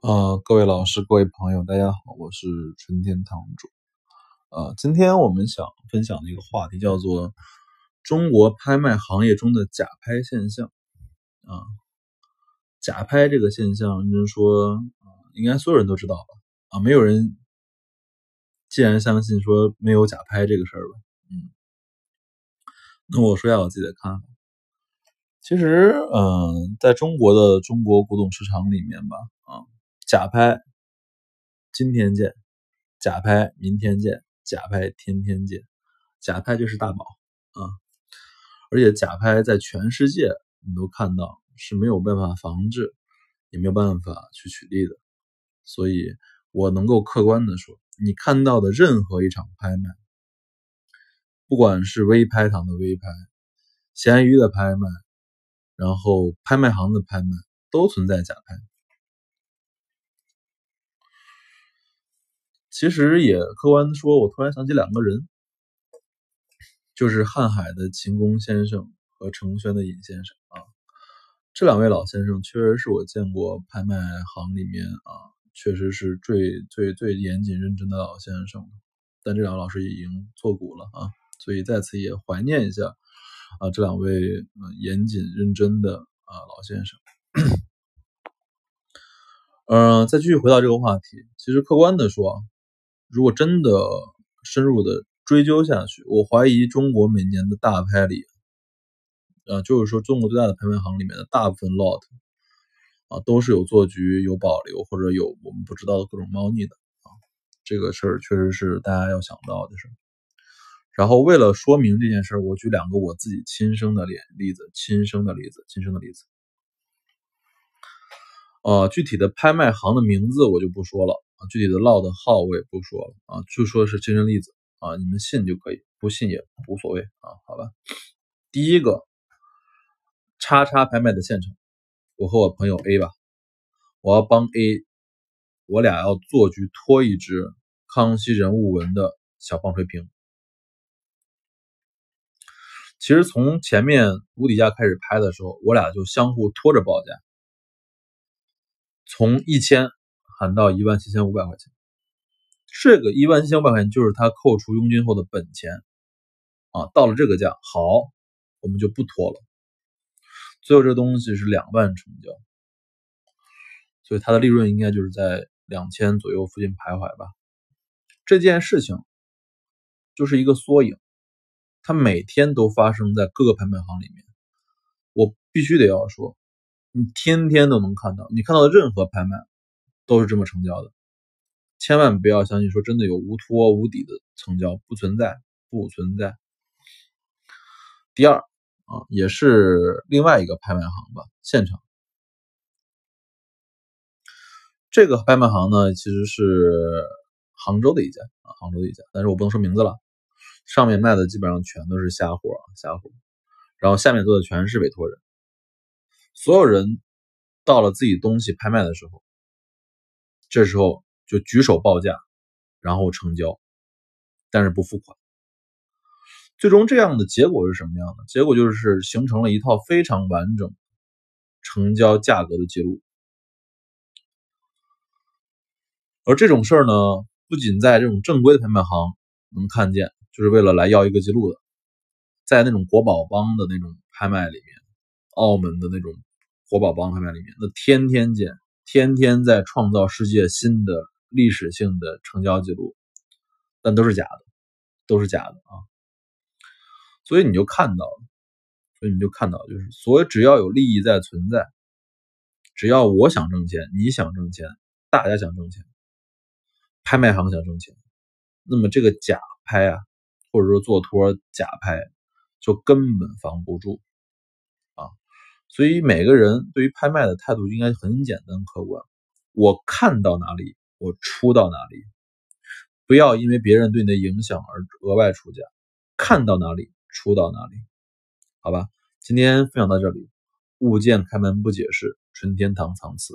呃，各位老师、各位朋友，大家好，我是春天堂主。呃，今天我们想分享的一个话题叫做中国拍卖行业中的假拍现象。啊，假拍这个现象，认真说，应该所有人都知道吧？啊，没有人既然相信说没有假拍这个事儿吧？嗯，那我说一下我自己的看法。其实，嗯，在中国的中国古董市场里面吧，啊。假拍，今天见；假拍，明天见；假拍，天天见。假拍就是大宝啊！而且假拍在全世界你都看到是没有办法防治，也没有办法去取缔的。所以我能够客观的说，你看到的任何一场拍卖，不管是微拍堂的微拍、闲鱼的拍卖，然后拍卖行的拍卖，都存在假拍。其实也客观的说，我突然想起两个人，就是瀚海的秦工先生和程轩的尹先生啊。这两位老先生确实是我见过拍卖行里面啊，确实是最最最严谨认真的老先生。但这两位老师已经作古了啊，所以在此也怀念一下啊这两位严谨认真的啊老先生。嗯，再继续回到这个话题，其实客观的说。如果真的深入的追究下去，我怀疑中国每年的大拍里，啊，就是说中国最大的拍卖行里面的大部分 lot，啊，都是有做局、有保留或者有我们不知道的各种猫腻的啊。这个事儿确实是大家要想到的事。然后为了说明这件事儿，我举两个我自己亲身的例例子，亲身的例子，亲身的例子。呃，具体的拍卖行的名字我就不说了。具体的 lot 的号我也不说了啊，就说是亲身例子啊，你们信就可以，不信也无所谓啊，好吧。第一个，叉叉拍卖的现场，我和我朋友 A 吧，我要帮 A，我俩要做局托一只康熙人物纹的小棒槌瓶。其实从前面无底价开始拍的时候，我俩就相互拖着报价，从一千。喊到一万七千五百块钱，这个一万七千五百块钱就是他扣除佣金后的本钱啊。到了这个价，好，我们就不拖了。最后这东西是两万成交，所以他的利润应该就是在两千左右附近徘徊吧。这件事情就是一个缩影，它每天都发生在各个拍卖行里面。我必须得要说，你天天都能看到，你看到的任何拍卖。都是这么成交的，千万不要相信说真的有无托无底的成交，不存在，不存在。第二啊，也是另外一个拍卖行吧，现场。这个拍卖行呢，其实是杭州的一家啊，杭州的一家，但是我不能说名字了。上面卖的基本上全都是瞎货，瞎货。然后下面做的全是委托人，所有人到了自己东西拍卖的时候。这时候就举手报价，然后成交，但是不付款。最终这样的结果是什么样的？结果就是形成了一套非常完整成交价格的记录。而这种事儿呢，不仅在这种正规的拍卖行能看见，就是为了来要一个记录的，在那种国宝帮的那种拍卖里面，澳门的那种国宝帮拍卖里面，那天天见。天天在创造世界新的历史性的成交记录，但都是假的，都是假的啊！所以你就看到了，所以你就看到，就是所以只要有利益在存在，只要我想挣钱，你想挣钱，大家想挣钱，拍卖行想挣钱，那么这个假拍啊，或者说做托假拍，就根本防不住啊。所以每个人对于拍卖的态度应该很简单客观。我看到哪里，我出到哪里，不要因为别人对你的影响而额外出价。看到哪里，出到哪里，好吧？今天分享到这里，物件开门不解释，纯天堂藏词。